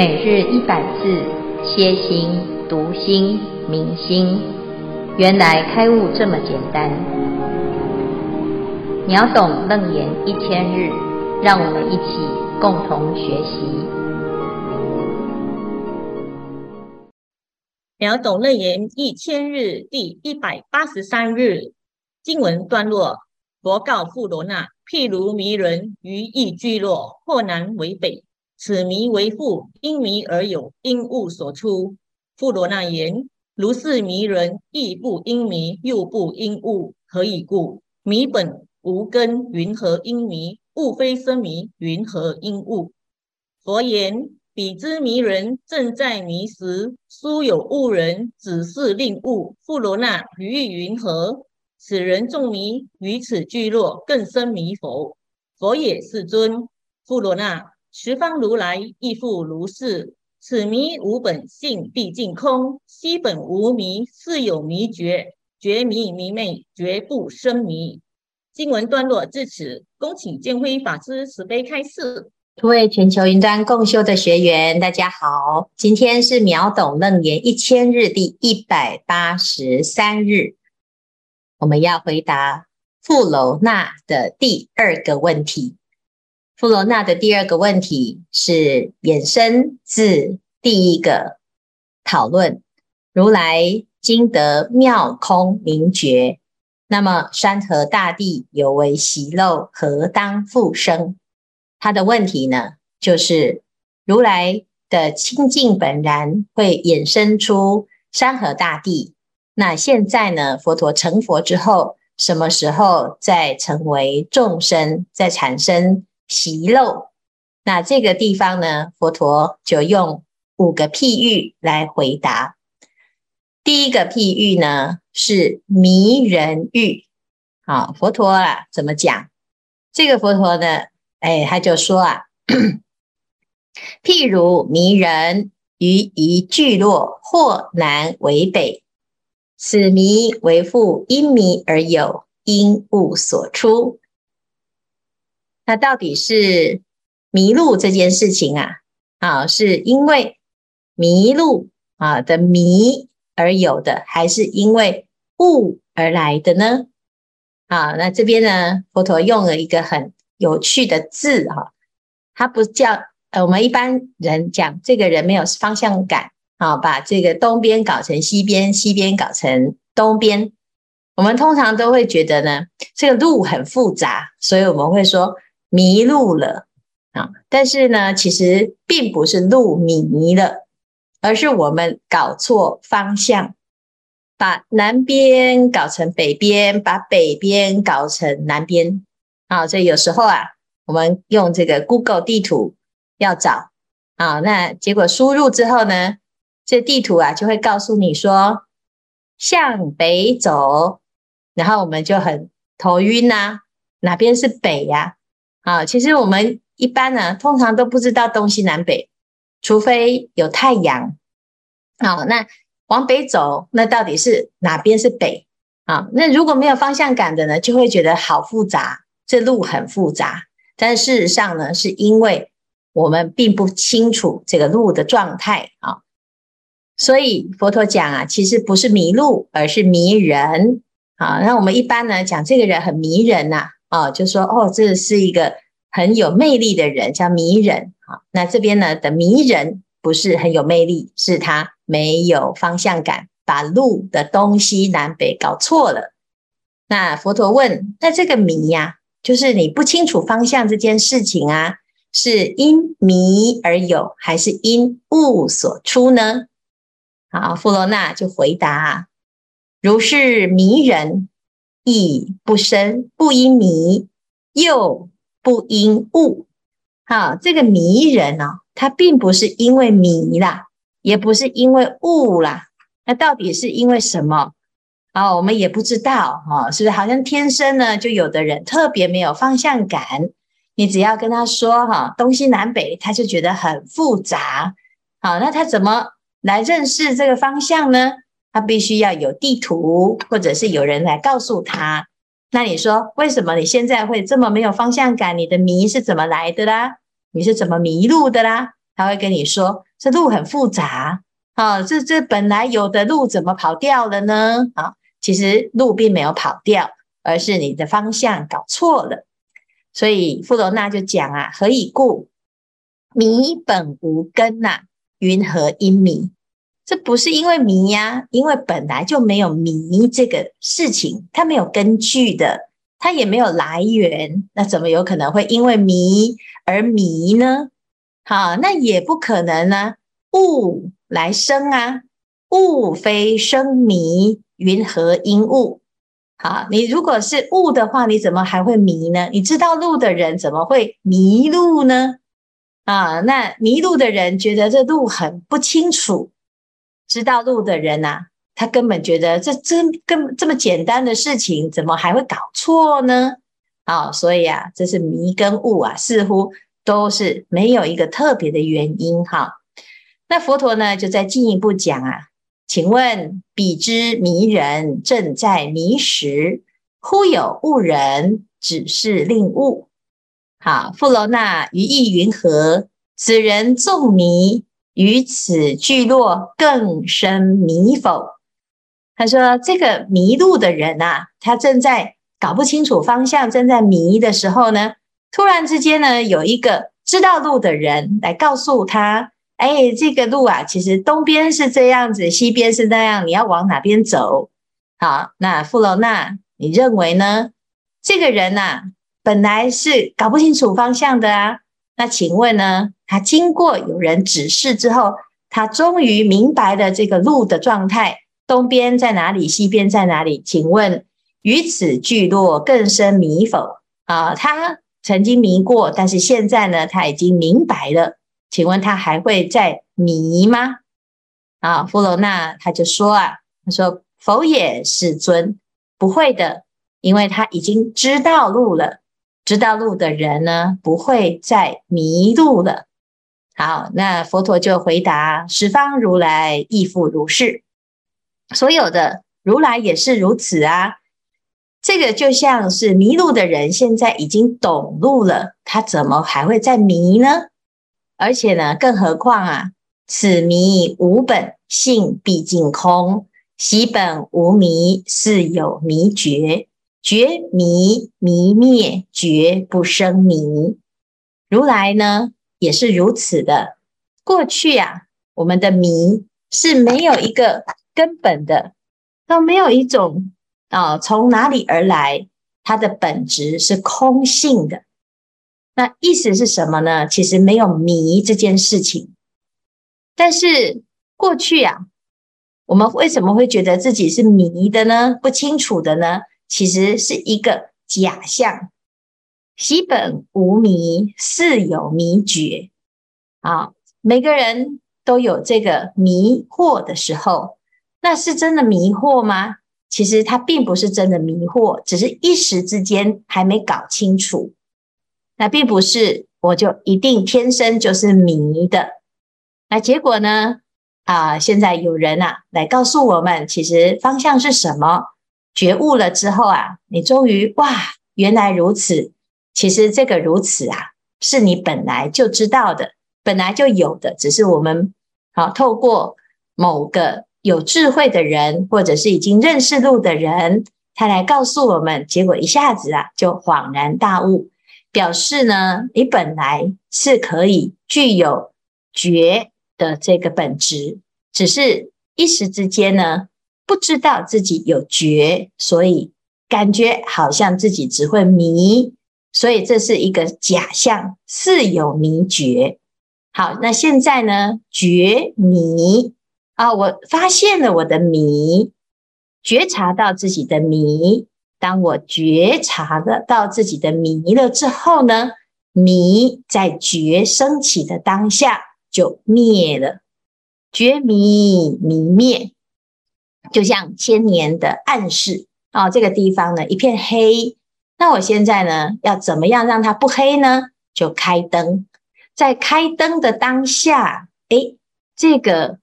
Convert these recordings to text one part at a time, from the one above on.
每日一百字，歇心、读心、明心，原来开悟这么简单。秒懂楞严一千日，让我们一起共同学习。秒懂楞严一千日第一百八十三日经文段落：佛告富罗那，譬如迷人于一聚落，或南为北。此迷为复，因迷而有，因物所出。富罗那言：如是迷人，亦不因迷，又不因物，何以故？迷本无根，云何因迷？物非生迷，云何因物？佛言：彼之迷人，正在迷时，殊有误人，只是令物。富罗那，于意云何？此人众迷于此聚落，更生迷否？佛也，世尊。富罗那。十方如来亦复如是。此迷无本性，毕竟空。悉本无迷，似有迷觉。觉迷迷昧，绝不生迷。经文段落至此，恭请建辉法师慈悲开示。诸位全球云端共修的学员，大家好，今天是秒懂楞严一千日第一百八十三日，我们要回答富楼那的第二个问题。富罗那的第二个问题是衍生自第一个讨论：如来今得妙空明觉，那么山河大地有为习漏，何当复生？他的问题呢，就是如来的清净本然会衍生出山河大地。那现在呢，佛陀成佛之后，什么时候再成为众生，再产生？皮肉，那这个地方呢，佛陀就用五个譬喻来回答。第一个譬喻呢是迷人喻，好，佛陀啊怎么讲？这个佛陀呢，哎，他就说啊，譬如迷人于一聚落，或南为北，此迷为复，因迷而有，因物所出。那到底是迷路这件事情啊，啊，是因为迷路啊的迷而有的，还是因为悟而来的呢？啊，那这边呢，佛陀用了一个很有趣的字哈，他不叫呃，我们一般人讲这个人没有方向感啊，把这个东边搞成西边，西边搞成东边，我们通常都会觉得呢，这个路很复杂，所以我们会说。迷路了啊！但是呢，其实并不是路迷了，而是我们搞错方向，把南边搞成北边，把北边搞成南边啊！所以有时候啊，我们用这个 Google 地图要找啊，那结果输入之后呢，这地图啊就会告诉你说向北走，然后我们就很头晕呐，哪边是北呀？啊其实我们一般呢，通常都不知道东西南北，除非有太阳。好，那往北走，那到底是哪边是北？啊，那如果没有方向感的呢，就会觉得好复杂，这路很复杂。但事实上呢，是因为我们并不清楚这个路的状态啊，所以佛陀讲啊，其实不是迷路，而是迷人。啊，那我们一般呢讲这个人很迷人呐。哦，就说哦，这是一个很有魅力的人，叫迷人。好，那这边呢的迷人不是很有魅力，是他没有方向感，把路的东西南北搞错了。那佛陀问：那这个迷呀，就是你不清楚方向这件事情啊，是因迷而有，还是因物所出呢？好，富罗那就回答：如是迷人。亦不生，不因迷，又不因物。好，这个迷人哦，他并不是因为迷啦，也不是因为悟啦，那到底是因为什么？啊，我们也不知道哈，是不是？好像天生呢，就有的人特别没有方向感，你只要跟他说哈，东西南北，他就觉得很复杂。好，那他怎么来认识这个方向呢？他必须要有地图，或者是有人来告诉他。那你说，为什么你现在会这么没有方向感？你的迷是怎么来的啦？你是怎么迷路的啦？他会跟你说，这路很复杂啊，这这本来有的路怎么跑掉了呢？啊，其实路并没有跑掉，而是你的方向搞错了。所以富罗娜就讲啊，何以故？迷本无根呐、云何因迷？这不是因为迷呀，因为本来就没有迷这个事情，它没有根据的，它也没有来源，那怎么有可能会因为迷而迷呢？好，那也不可能呢、啊，物来生啊，物非生迷，云何因物？好，你如果是物的话，你怎么还会迷呢？你知道路的人怎么会迷路呢？啊，那迷路的人觉得这路很不清楚。知道路的人呐、啊，他根本觉得这真根这么简单的事情，怎么还会搞错呢？啊，所以啊，这是迷跟悟啊，似乎都是没有一个特别的原因哈。那佛陀呢，就再进一步讲啊，请问彼之迷人，正在迷时，忽有悟人只是令悟。好，富楼那于意云何？此人纵迷。于此聚落更深迷否？他说：“这个迷路的人啊，他正在搞不清楚方向，正在迷的时候呢，突然之间呢，有一个知道路的人来告诉他：‘哎，这个路啊，其实东边是这样子，西边是那样，你要往哪边走？’好，那富楼那，你认为呢？这个人呐、啊，本来是搞不清楚方向的啊。”那请问呢？他经过有人指示之后，他终于明白了这个路的状态，东边在哪里，西边在哪里？请问于此聚落更生迷否？啊，他曾经迷过，但是现在呢，他已经明白了。请问他还会再迷吗？啊，富罗那他就说啊，他说否也，世尊，不会的，因为他已经知道路了。知道路的人呢，不会再迷路了。好，那佛陀就回答：十方如来亦复如是，所有的如来也是如此啊。这个就像是迷路的人，现在已经懂路了，他怎么还会再迷呢？而且呢，更何况啊，此迷无本性毕竟空，习本无迷，是有迷觉。觉迷迷灭，觉不生迷。如来呢，也是如此的。过去啊，我们的迷是没有一个根本的，都没有一种啊，从哪里而来？它的本质是空性的。那意思是什么呢？其实没有迷这件事情。但是过去啊，我们为什么会觉得自己是迷的呢？不清楚的呢？其实是一个假象，昔本无迷，似有迷觉。啊，每个人都有这个迷惑的时候，那是真的迷惑吗？其实它并不是真的迷惑，只是一时之间还没搞清楚。那并不是我就一定天生就是迷的。那结果呢？啊，现在有人啊来告诉我们，其实方向是什么？觉悟了之后啊，你终于哇，原来如此。其实这个如此啊，是你本来就知道的，本来就有的，只是我们好透过某个有智慧的人，或者是已经认识路的人，他来告诉我们，结果一下子啊，就恍然大悟，表示呢，你本来是可以具有觉的这个本质，只是一时之间呢。不知道自己有觉，所以感觉好像自己只会迷，所以这是一个假象，似有迷觉。好，那现在呢？觉迷啊，我发现了我的迷，觉察到自己的迷。当我觉察的到自己的迷了之后呢，迷在觉升起的当下就灭了，觉迷迷灭。就像千年的暗示啊、这个地方呢一片黑。那我现在呢要怎么样让它不黑呢？就开灯，在开灯的当下，诶，这个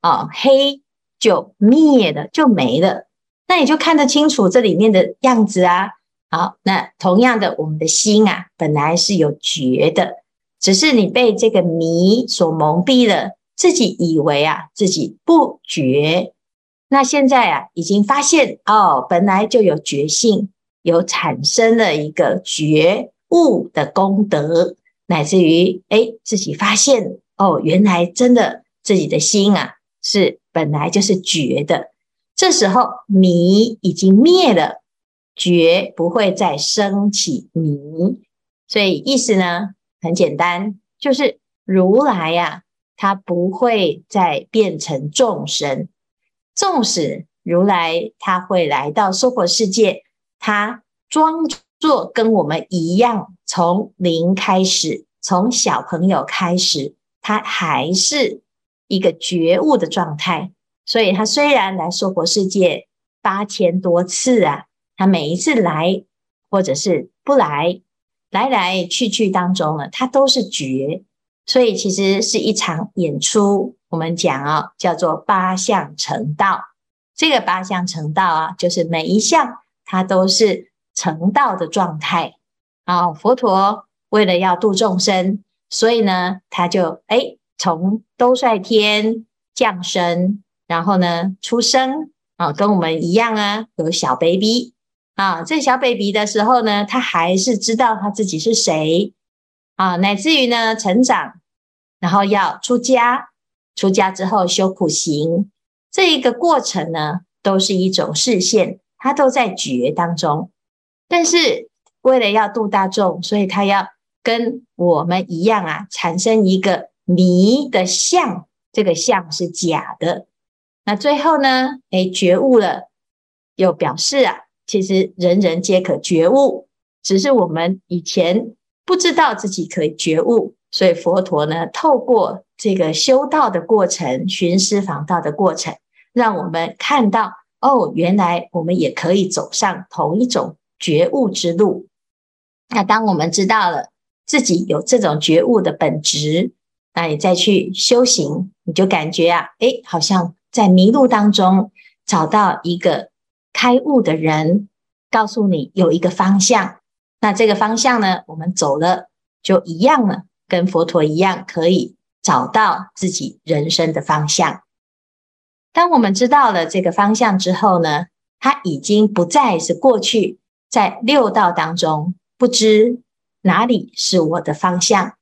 啊、哦、黑就灭了，就没了。那你就看得清楚这里面的样子啊。好，那同样的，我们的心啊本来是有觉的，只是你被这个迷所蒙蔽了，自己以为啊自己不觉，那现在啊已经发现哦，本来就有觉性，有产生了一个觉悟的功德，乃至于诶自己发现哦，原来真的自己的心啊是本来就是觉的，这时候迷已经灭了，觉不会再升起迷，所以意思呢很简单，就是如来呀。他不会再变成众生，纵使如来他会来到娑婆世界，他装作跟我们一样，从零开始，从小朋友开始，他还是一个觉悟的状态。所以，他虽然来娑婆世界八千多次啊，他每一次来或者是不来，来来去去当中呢，他都是觉。所以其实是一场演出，我们讲啊，叫做八相成道。这个八相成道啊，就是每一项它都是成道的状态啊。佛陀为了要度众生，所以呢，他就诶从兜率天降生，然后呢出生啊，跟我们一样啊，有小 baby 啊。这小 baby 的时候呢，他还是知道他自己是谁。啊，乃至于呢成长，然后要出家，出家之后修苦行，这一个过程呢，都是一种示现，他都在觉当中。但是为了要度大众，所以他要跟我们一样啊，产生一个迷的相，这个相是假的。那最后呢，诶，觉悟了，又表示啊，其实人人皆可觉悟，只是我们以前。不知道自己可以觉悟，所以佛陀呢，透过这个修道的过程、寻师访道的过程，让我们看到哦，原来我们也可以走上同一种觉悟之路。那当我们知道了自己有这种觉悟的本质，那你再去修行，你就感觉啊，诶，好像在迷路当中找到一个开悟的人，告诉你有一个方向。那这个方向呢，我们走了就一样了，跟佛陀一样，可以找到自己人生的方向。当我们知道了这个方向之后呢，它已经不再是过去在六道当中不知哪里是我的方向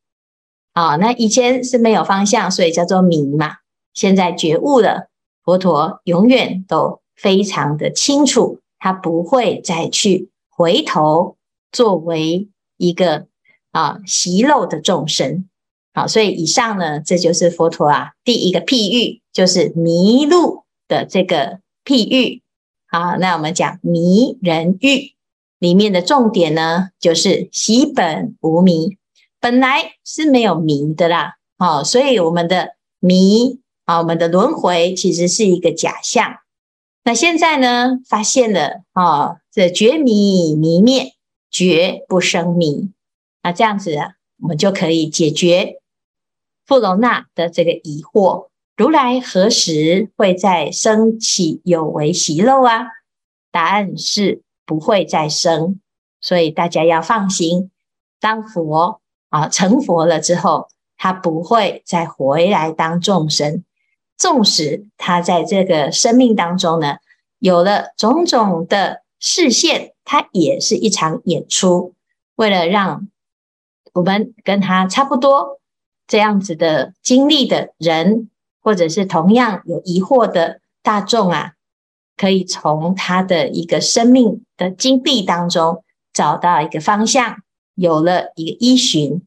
啊。那以前是没有方向，所以叫做迷嘛。现在觉悟了，佛陀永远都非常的清楚，他不会再去回头。作为一个啊习漏的众生，好，所以以上呢，这就是佛陀啊第一个譬喻，就是迷路的这个譬喻。好，那我们讲迷人喻里面的重点呢，就是习本无迷，本来是没有迷的啦。好，所以我们的迷啊，我们的轮回其实是一个假象。那现在呢，发现了啊，这觉迷迷灭。觉不生迷，那这样子啊，我们就可以解决富楼那的这个疑惑：如来何时会再生起有为习漏啊？答案是不会再生，所以大家要放心。当佛啊成佛了之后，他不会再回来当众生，纵使他在这个生命当中呢，有了种种的视线，他也是一场演出，为了让我们跟他差不多这样子的经历的人，或者是同样有疑惑的大众啊，可以从他的一个生命的经历当中找到一个方向，有了一个依循。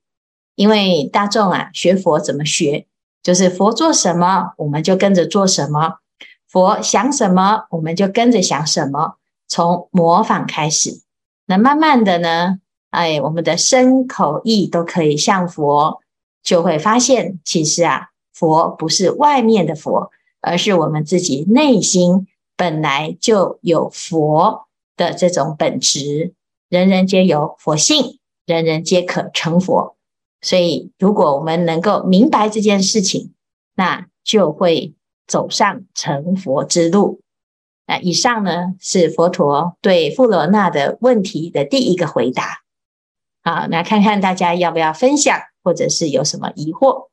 因为大众啊，学佛怎么学？就是佛做什么，我们就跟着做什么；佛想什么，我们就跟着想什么。从模仿开始，那慢慢的呢，哎，我们的身口意都可以像佛，就会发现，其实啊，佛不是外面的佛，而是我们自己内心本来就有佛的这种本质。人人皆有佛性，人人皆可成佛。所以，如果我们能够明白这件事情，那就会走上成佛之路。那以上呢，是佛陀对富罗那的问题的第一个回答。好，那看看大家要不要分享，或者是有什么疑惑？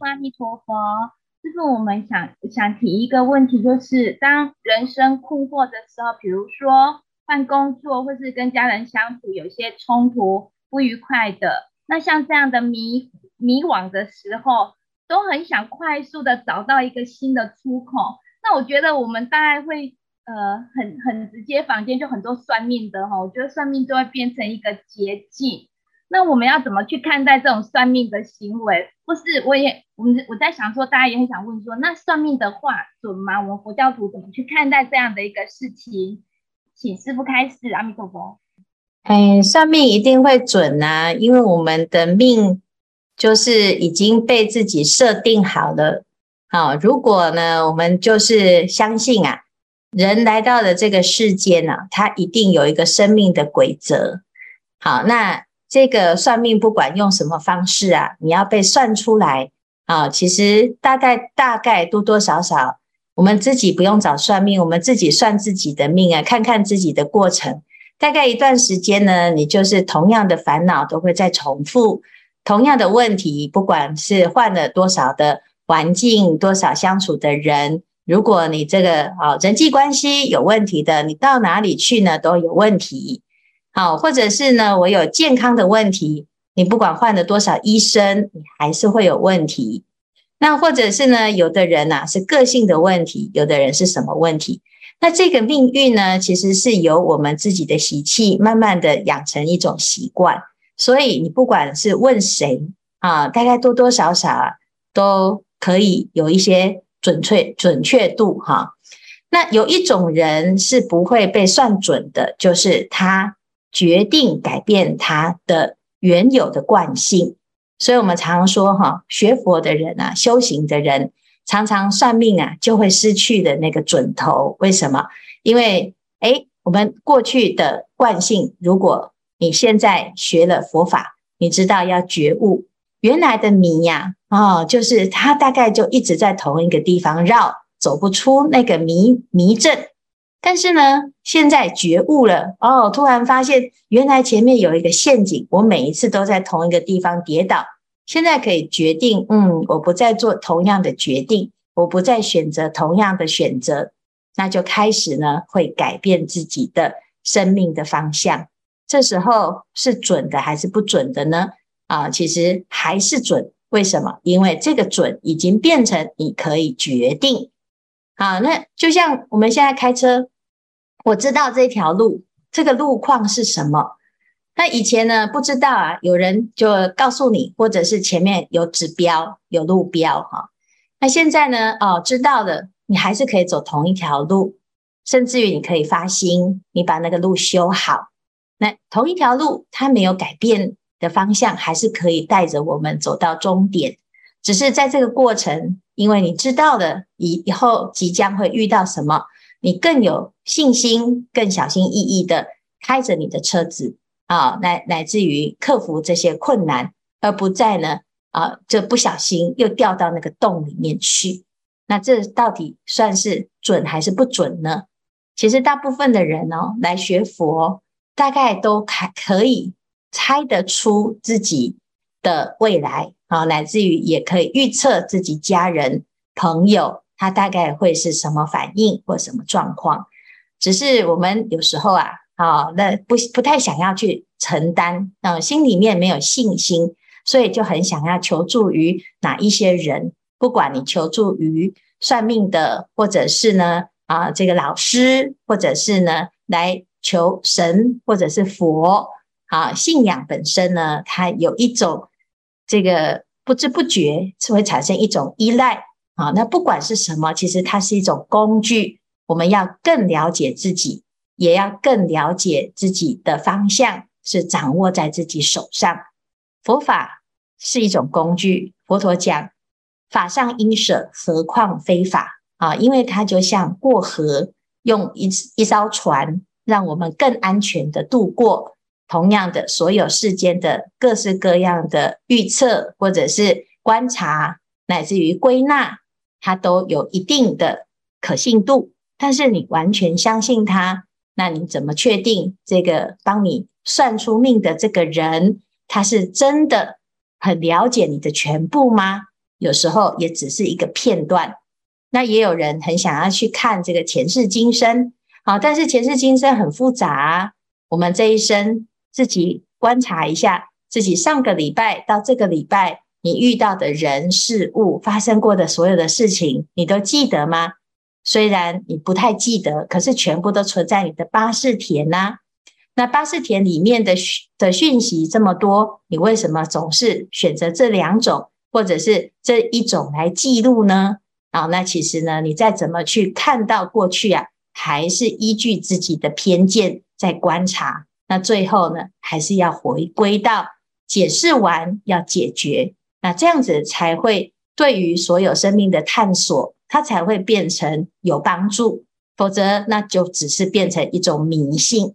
阿弥陀佛，就是我们想想提一个问题，就是当人生困惑的时候，比如说换工作，或是跟家人相处有些冲突、不愉快的，那像这样的迷迷惘的时候，都很想快速的找到一个新的出口。那我觉得我们大概会呃很很直接，坊间就很多算命的哈，我觉得算命就会变成一个捷径。那我们要怎么去看待这种算命的行为？不是，我也我们我在想说，大家也很想问说，那算命的话准吗？我们佛教徒怎么去看待这样的一个事情？请师傅开始，阿弥陀佛。哎，算命一定会准啊，因为我们的命就是已经被自己设定好了。好，如果呢，我们就是相信啊，人来到了这个世间呢、啊，他一定有一个生命的规则。好，那。这个算命不管用什么方式啊，你要被算出来啊，其实大概大概多多少少，我们自己不用找算命，我们自己算自己的命啊，看看自己的过程，大概一段时间呢，你就是同样的烦恼都会再重复，同样的问题，不管是换了多少的环境，多少相处的人，如果你这个啊人际关系有问题的，你到哪里去呢都有问题。好，或者是呢，我有健康的问题，你不管换了多少医生，你还是会有问题。那或者是呢，有的人呐、啊、是个性的问题，有的人是什么问题？那这个命运呢，其实是由我们自己的习气慢慢的养成一种习惯。所以你不管是问谁啊，大概多多少少，都可以有一些准确准确度哈、那有一种人是不会被算准的，就是他。决定改变他的原有的惯性，所以我们常常说哈，学佛的人啊，修行的人，常常算命啊，就会失去的那个准头。为什么？因为诶，我们过去的惯性，如果你现在学了佛法，你知道要觉悟原来的迷呀，哦，就是他大概就一直在同一个地方绕，走不出那个迷迷阵。但是呢，现在觉悟了哦，突然发现原来前面有一个陷阱，我每一次都在同一个地方跌倒。现在可以决定，嗯，我不再做同样的决定，我不再选择同样的选择，那就开始呢，会改变自己的生命的方向。这时候是准的还是不准的呢？啊，其实还是准。为什么？因为这个准已经变成你可以决定。好，那就像我们现在开车。我知道这条路，这个路况是什么？那以前呢，不知道啊，有人就告诉你，或者是前面有指标、有路标哈。那现在呢，哦，知道了，你还是可以走同一条路，甚至于你可以发心，你把那个路修好。那同一条路，它没有改变的方向，还是可以带着我们走到终点。只是在这个过程，因为你知道了以以后即将会遇到什么。你更有信心，更小心翼翼的开着你的车子啊，来乃至于克服这些困难，而不再呢啊，就不小心又掉到那个洞里面去。那这到底算是准还是不准呢？其实大部分的人哦，来学佛，大概都还可以猜得出自己的未来啊，乃至于也可以预测自己家人朋友。他大概会是什么反应或什么状况？只是我们有时候啊，啊，那不不太想要去承担，嗯，心里面没有信心，所以就很想要求助于哪一些人。不管你求助于算命的，或者是呢，啊，这个老师，或者是呢，来求神，或者是佛，啊，信仰本身呢，它有一种这个不知不觉是会产生一种依赖。好，那不管是什么，其实它是一种工具。我们要更了解自己，也要更了解自己的方向是掌握在自己手上。佛法是一种工具，佛陀讲法上应舍，何况非法啊？因为它就像过河，用一一艘船，让我们更安全的度过。同样的，所有世间的各式各样的预测，或者是观察，乃至于归纳。它都有一定的可信度，但是你完全相信它，那你怎么确定这个帮你算出命的这个人，他是真的很了解你的全部吗？有时候也只是一个片段。那也有人很想要去看这个前世今生，好，但是前世今生很复杂。我们这一生自己观察一下，自己上个礼拜到这个礼拜，你遇到的人事物发生过的所有的事情，你都记得吗？虽然你不太记得，可是全部都存在你的八士田呐。那八士田里面的的讯息这么多，你为什么总是选择这两种，或者是这一种来记录呢？啊，那其实呢，你再怎么去看到过去啊，还是依据自己的偏见在观察。那最后呢，还是要回归到解释完要解决，那这样子才会对于所有生命的探索，它才会变成有帮助。否则，那就只是变成一种迷信。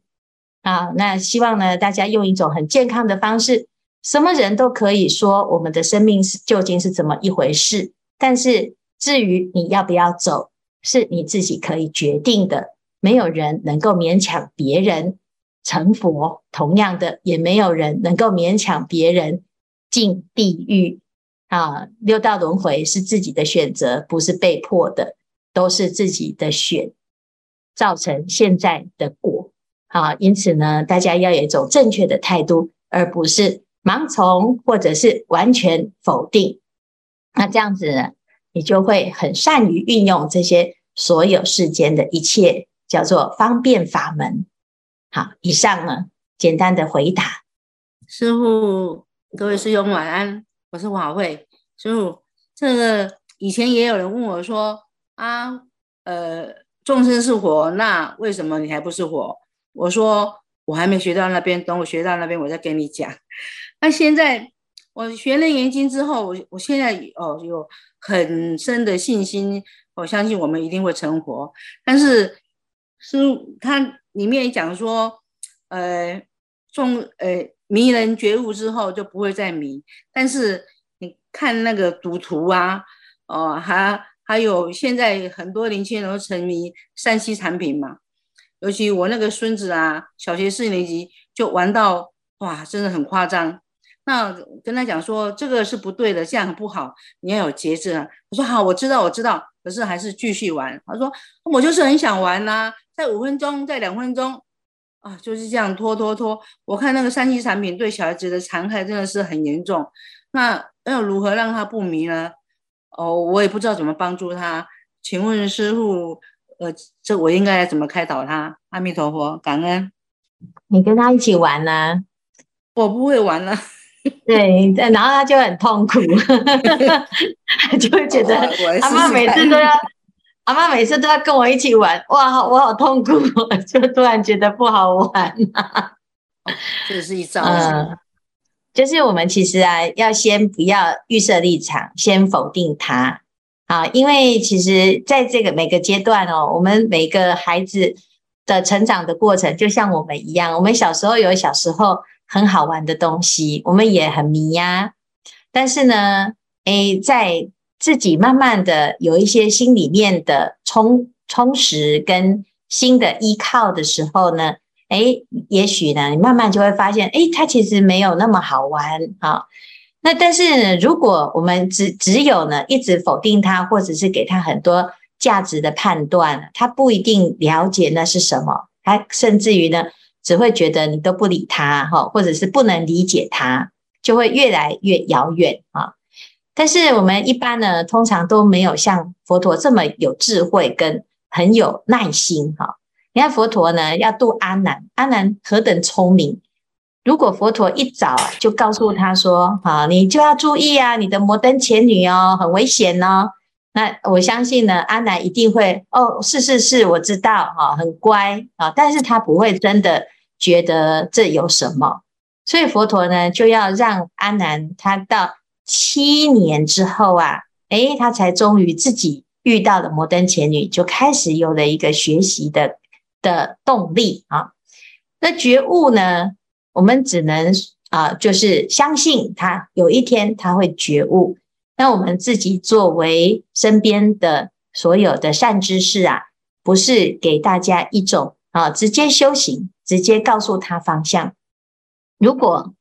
啊，那希望呢，大家用一种很健康的方式，什么人都可以说我们的生命是究竟是怎么一回事。但是至于你要不要走，是你自己可以决定的。没有人能够勉强别人成佛，同样的，也没有人能够勉强别人进地狱。啊，六道轮回是自己的选择，不是被迫的，都是自己的选，造成现在的果。好，因此呢，大家要有一种正确的态度，而不是盲从或者是完全否定。那这样子呢，你就会很善于运用这些所有世间的一切，叫做方便法门。好，以上呢，简单的回答。师父，各位师兄晚安，我是华慧。师父，这个以前也有人问我说啊，呃，众生是火，那为什么你还不是火？我说我还没学到那边，等我学到那边，我再跟你讲。那现在我学了严经之后，我我现在哦有很深的信心，我相信我们一定会成佛。但是书它里面也讲说，呃，众呃迷人觉悟之后就不会再迷。但是你看那个赌徒啊，哦，还还有现在很多年轻人都沉迷 3C 产品嘛。尤其我那个孙子啊，小学四年级就玩到哇，真的很夸张。那跟他讲说，这个是不对的，这样很不好，你要有节制啊。我说好，我知道，我知道，可是还是继续玩。他说我就是很想玩呐、在五分钟，在两分钟啊，就是这样拖拖拖。我看那个三 C 产品对小孩子的残害真的是很严重。那要如何让他不迷呢？哦，我也不知道怎么帮助他。请问师傅。呃，这我应该怎么开导他？阿弥陀佛，感恩。你跟他一起玩呢、啊？我不会玩了。对，然后他就很痛苦，就会觉得阿妈每次都要，阿妈每次都要跟我一起玩，哇，我好痛苦，就突然觉得不好玩、啊。这是一招。嗯，就是我们其实啊，要先不要预设立场，先否定他。啊，因为其实在这个每个阶段哦，我们每个孩子的成长的过程，就像我们一样，我们小时候有小时候很好玩的东西，我们也很迷呀。但是呢，诶，在自己慢慢的有一些心里面的充充实跟新的依靠的时候呢，诶，也许呢，你慢慢就会发现，诶，它其实没有那么好玩啊。那但是呢，如果我们只只有呢，一直否定他，或者是给他很多价值的判断，他不一定了解那是什么，他甚至于呢，只会觉得你都不理他哈，或者是不能理解他，就会越来越遥远啊。但是我们一般呢，通常都没有像佛陀这么有智慧跟很有耐心哈。你看佛陀呢，要度阿难，阿难何等聪明。如果佛陀一早就告诉他说：“好，你就要注意啊，你的摩登前女哦，很危险哦。”那我相信呢，阿难一定会哦，是是是，我知道哈，很乖啊，但是他不会真的觉得这有什么。所以佛陀呢，就要让阿难他到七年之后啊，诶，他才终于自己遇到了摩登前女，就开始有了一个学习的的动力啊。那觉悟呢？我们只能啊、就是相信他有一天他会觉悟。那我们自己作为身边的所有的善知识啊，不是给大家一种啊直接修行，直接告诉他方向。如果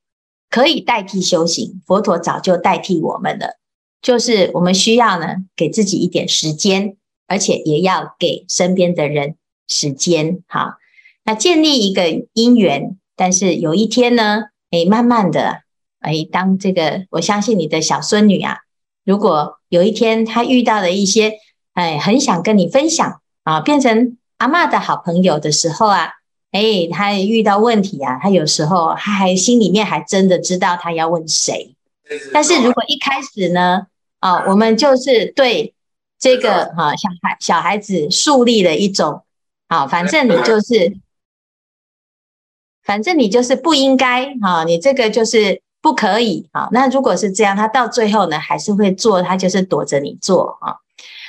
可以代替修行，佛陀早就代替我们了。就是我们需要呢，给自己一点时间，而且也要给身边的人时间。好，那建立一个因缘，但是有一天呢，哎，慢慢的，哎，当这个，我相信你的小孙女啊，如果有一天她遇到了一些，哎，很想跟你分享啊，变成阿嬷的好朋友的时候啊，哎，他遇到问题啊，他有时候他还心里面还真的知道他要问谁，但是如果一开始呢，啊，我们就是对这个哈小孩小孩子树立了一种，啊，反正你就是，反正你就是不应该哈，你这个就是不可以啊。那如果是这样，他到最后呢还是会做，他就是躲着你做啊。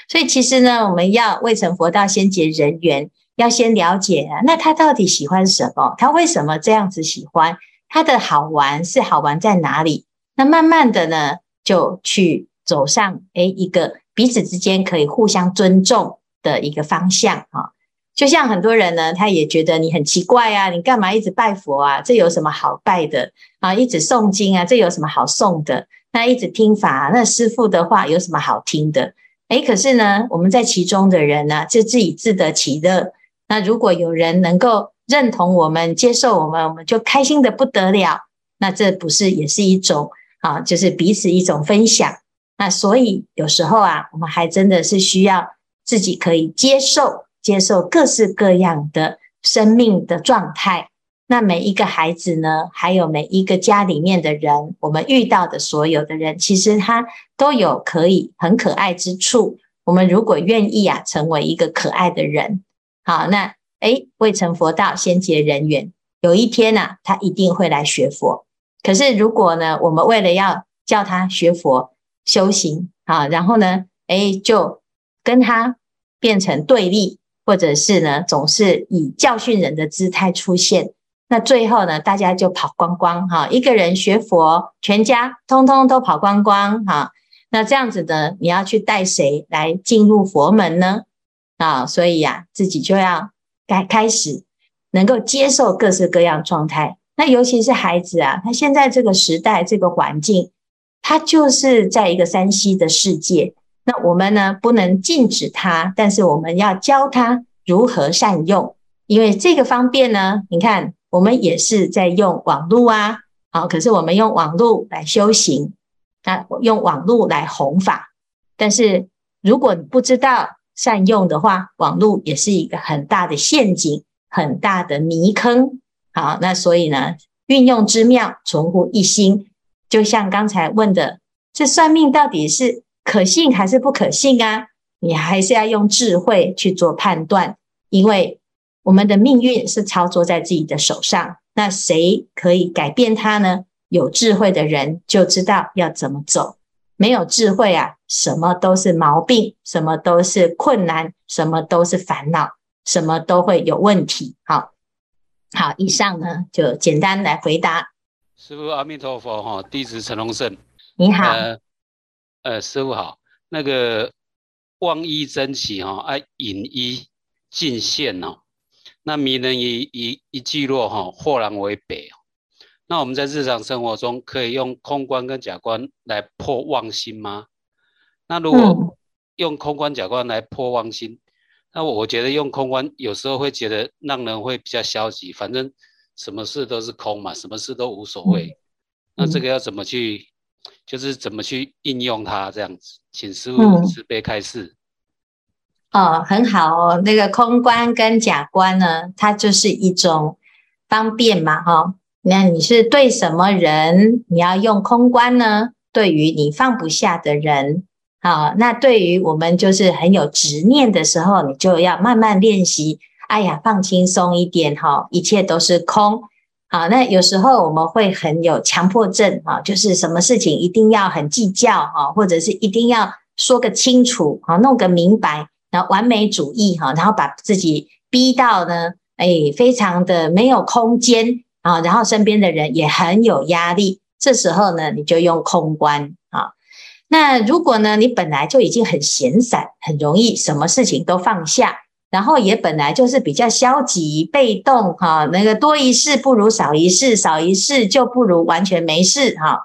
所以其实呢，我们要未成佛道先结人缘，要先了解，那他到底喜欢什么？他为什么这样子喜欢？他的好玩是好玩在哪里？那慢慢的呢，就去。走上诶一个彼此之间可以互相尊重的一个方向啊，就像很多人呢，他也觉得你很奇怪啊，你干嘛一直拜佛啊？这有什么好拜的啊？一直诵经啊，这有什么好诵的？那一直听法，那师父的话有什么好听的？诶，可是呢，我们在其中的人呢，就自己自得其乐。那如果有人能够认同我们、接受我们，我们就开心的不得了。那这不是也是一种啊？就是彼此一种分享。那所以有时候啊，我们还真的是需要自己可以接受，接受各式各样的生命的状态。那每一个孩子呢，还有每一个家里面的人，我们遇到的所有的人，其实他都有可以很可爱之处。我们如果愿意啊，成为一个可爱的人，好，那诶，未成佛道先结人缘，有一天呢，啊，他一定会来学佛。可是如果呢，我们为了要叫他学佛，修行啊，然后呢，诶，就跟他变成对立，或者是呢，总是以教训人的姿态出现。那最后呢，大家就跑光光哈，一个人学佛，全家通通都跑光光哈。那这样子呢，你要去带谁来进入佛门呢？啊，所以呀，自己就要该开始能够接受各式各样状态。那尤其是孩子啊，他现在这个时代，这个环境。他就是在一个山西的世界，那我们呢，不能禁止他，但是我们要教他如何善用，因为这个方便呢，你看我们也是在用网络啊，好，可是我们用网络来修行，啊，用网络来弘法，但是如果你不知道善用的话，网络也是一个很大的陷阱，很大的泥坑，好，那所以呢，运用之妙，存乎一心。就像刚才问的，这算命到底是可信还是不可信啊？你还是要用智慧去做判断，因为我们的命运是操作在自己的手上。那谁可以改变它呢？有智慧的人就知道要怎么走。没有智慧啊，什么都是毛病，什么都是困难，什么都是烦恼，什么都会有问题。好，好，以上呢就简单来回答。师傅阿弥陀佛哈，弟子陈龙胜，你好。呃，呃，师傅好。那个望衣争奇哈，啊，引衣尽现哦。那迷人一一一聚落哈，豁然为北。那我们在日常生活中可以用空观跟假观来破妄心吗？那如果用空观假观来破妄心，嗯、那我我觉得用空观有时候会觉得让人会比较消极，反正。什么事都是空嘛，什么事都无所谓。嗯、那这个要怎么去，嗯、就是怎么去应用它这样子？请师傅慈悲开示。哦，很好哦。那个空观跟假观呢，它就是一种方便嘛，哈、哦。那你是对什么人，你要用空观呢？对于你放不下的人，好、那对于我们就是很有执念的时候，你就要慢慢练习。哎呀，放轻松一点哈，一切都是空。好，那有时候我们会很有强迫症啊，就是什么事情一定要很计较哈，或者是一定要说个清楚，哈，弄个明白，然后完美主义哈，然后把自己逼到呢，哎，非常的没有空间啊，然后身边的人也很有压力。这时候呢，你就用空观。那如果呢，你本来就已经很闲散，很容易什么事情都放下。然后也本来就是比较消极被动哈，那个多一事不如少一事，少一事就不如完全没事哈。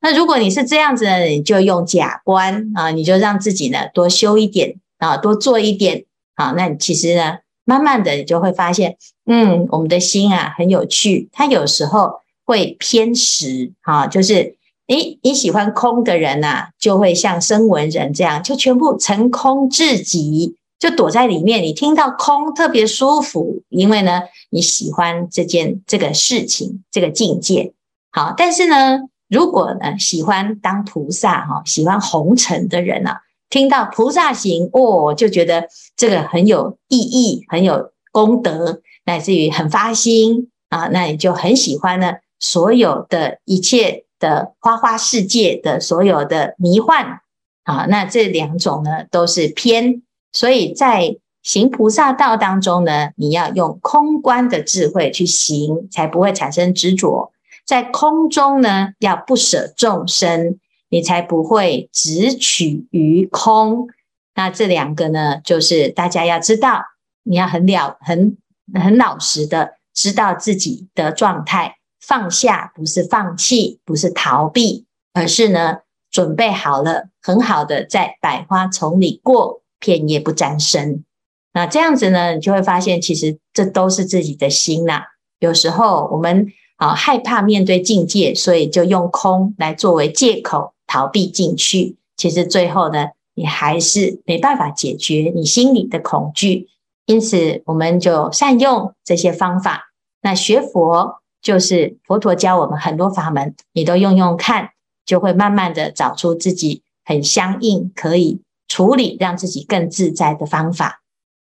那如果你是这样子呢，你就用假观啊，你就让自己呢多修一点啊，多做一点啊。那你其实呢，慢慢的你就会发现，嗯，我们的心啊很有趣，它有时候会偏实啊，就是诶，你喜欢空的人呐、就会像声闻人这样，就全部成空至极，就躲在里面。你听到空特别舒服，因为呢你喜欢这件这个事情，这个境界。好，但是呢。如果呢，喜欢当菩萨哈，喜欢红尘的人啊，听到菩萨行哦，就觉得这个很有意义，很有功德，乃至于很发心啊，那你就很喜欢呢，所有的一切的花花世界的所有的迷幻啊，那这两种呢都是偏，所以在行菩萨道当中呢，你要用空观的智慧去行，才不会产生执着。在空中呢，要不舍众生，你才不会执取于空。那这两个呢，就是大家要知道，你要很了、很很老实的知道自己的状态，放下不是放弃，不是逃避，而是呢，准备好了，很好的在百花丛里过，片叶不沾身。那这样子呢，你就会发现，其实这都是自己的心呐、有时候我们。啊，害怕面对境界，所以就用空来作为借口逃避进去。其实最后呢，你还是没办法解决你心里的恐惧。因此，我们就善用这些方法。那学佛就是佛陀教我们很多法门，你都用用看，就会慢慢的找出自己很相应可以处理，让自己更自在的方法。